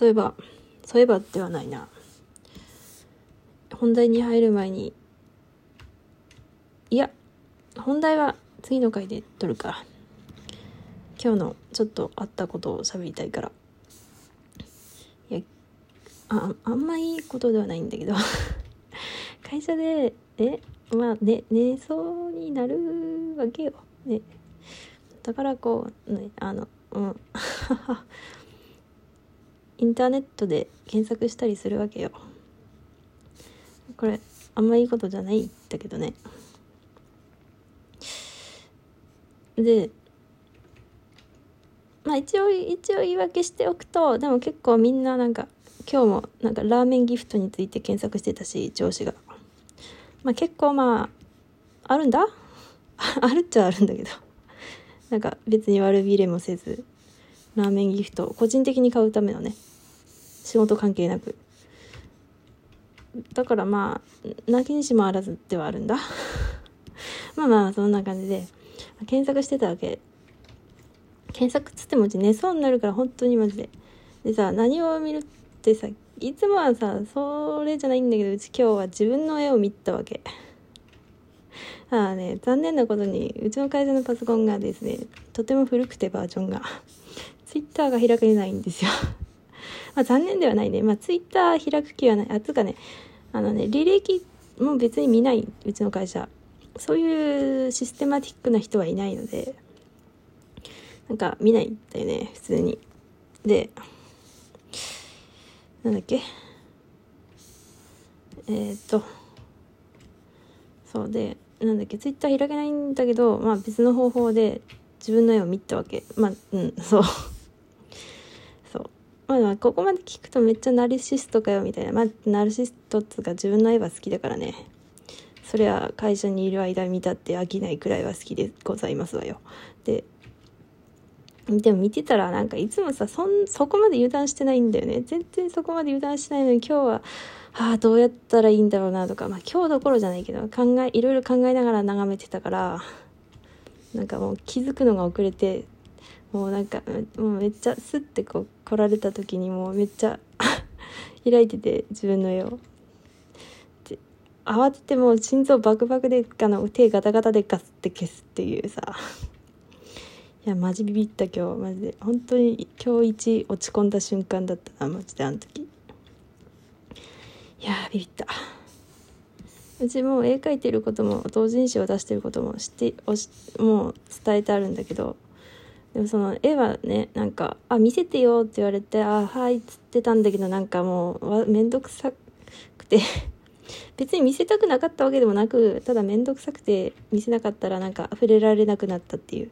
そういえばそういえばではないな。本題に入る前にいや本題は次の回で撮るか。今日のちょっとあったことを喋りたいから。いやああんまいいことではないんだけど。会社でえまあね寝そうになるわけよ、ね、だからこうねあのうん。インターネットで検索したりするわけよ。これあんまいいことじゃないんだけどね。でまあ一応一応言い訳しておくとでも結構みんななんか今日もなんかラーメンギフトについて検索してたし上司が。まあ結構まああるんだ？あるっちゃあるんだけど。なんか別に悪びれもせずラーメンギフト個人的に買うためのね。仕事関係なく。だからまあ泣きにしもあらずではあるんだ。まあまあそんな感じで検索してたわけ。検索っつってもうち寝そうになるから本当にマジで。でさ何を見るってさいつもはさそれじゃないんだけどうち今日は自分の絵を見たわけ。ああね残念なことにうちの会社のパソコンがですねとても古くてバージョンが。ツイッターが開けないんですよ。まあ残念ではないね。まあツイッター開く気はない。あつうかねあのね履歴も別に見ないうちの会社。そういうシステマティックな人はいないのでなんか見ないんだよね普通に。でなんだっけ？えー、っとそうでなんだっけ？ツイッター開けないんだけどまあ別の方法で自分の絵を見たわけ。まあうんそう。まあここまで聞くとめっちゃナルシストかよみたいな。まあナルシストっつうか自分の絵は好きだからね。そりゃ会社にいる間見たって飽きないくらいは好きでございますわよ。ででも見てたらなんかいつもさそんそこまで油断してないんだよね。全然そこまで油断してないのに今日はああどうやったらいいんだろうなとか。まあ今日どころじゃないけど考えいろいろ考えながら眺めてたからなんかもう気づくのが遅れてもうなんかもうめっちゃスッてこう来られた時にもうめっちゃ 開いてて自分の絵を。で慌ててもう心臓バクバクであの手ガタガタでガスって消すっていうさ。いやマジビビった今日マジで。本当に今日一落ち込んだ瞬間だったなマジであの時。いやビビった。うちも絵描いてることも同人誌を出してることも知っておしもう伝えてあるんだけどでもその絵はねなんか「あ見せてよ」って言われて「あはい」っつってたんだけどなんかもう面倒くさくて。別に見せたくなかったわけでもなくただ面倒くさくて見せなかったらなんか触れられなくなったっていう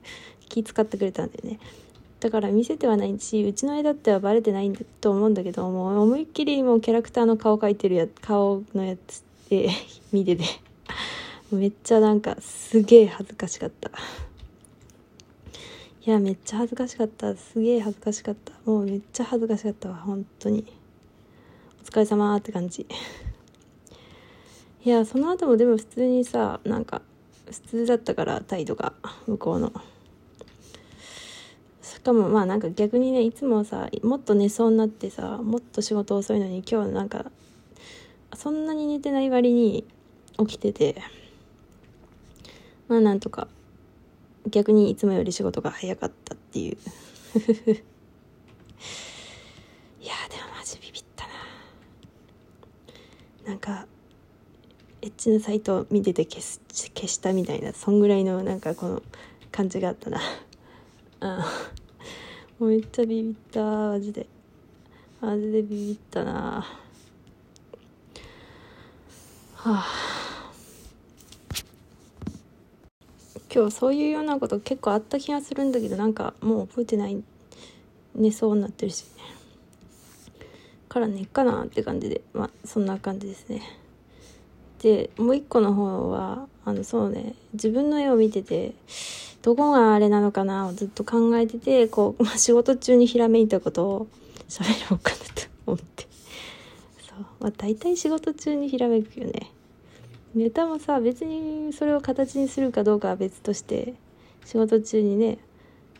気使ってくれたんだよね。だから見せてはないしうちの絵だってはバレてないんだと思うんだけどもう思いっきりもうキャラクターの顔描いてるや顔のやつで 見てて。めっちゃなんかすげえ恥ずかしかった。いやめっちゃ恥ずかしかった。すげえ恥ずかしかった。もうめっちゃ恥ずかしかったわ。本当に。お疲れ様って感じ。いやその後もでも普通にさなんか普通だったから態度が向こうの。しかもまあなんか逆にねいつもさもっと寝そうになってさもっと仕事遅いのに今日なんかそんなに寝てない割に起きてて。まあなんとか逆にいつもより仕事が早かったっていう。いやでもマジビビったな。なんかエッチなサイト見てて消す消したみたいなそんぐらいのなんかこの感じがあったな。うんもうめっちゃビビったマジで。マジでビビったな。はあ。今日そういうようなこと結構あった気がするんだけどなんかもう覚えてない寝そうになってるしから寝っかなって感じで。まあそんな感じですね。でもう一個の方はあのそうね自分の絵を見ててどこがあれなのかなをずっと考えててこう、まあ、仕事中にひらめいたことを喋ろうかなと思って。そう。まあ大体仕事中にひらめくよね。ネタもさ別にそれを形にするかどうかは別として仕事中にね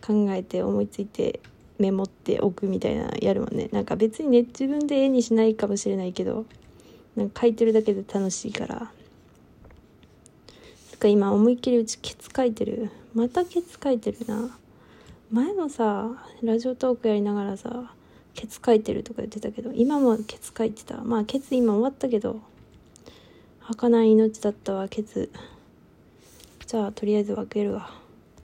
考えて思いついてメモっておくみたいなやるもんね。なんか別にね自分で絵にしないかもしれないけどなんか書いてるだけで楽しいから。か今思いっきりうちケツ書いてる。またケツ書いてるな。前もさラジオトークやりながらさケツ書いてるとか言ってたけど今もケツ書いてた。まあケツ今終わったけど儚い命だったわけずじゃあとりあえず分けるわ。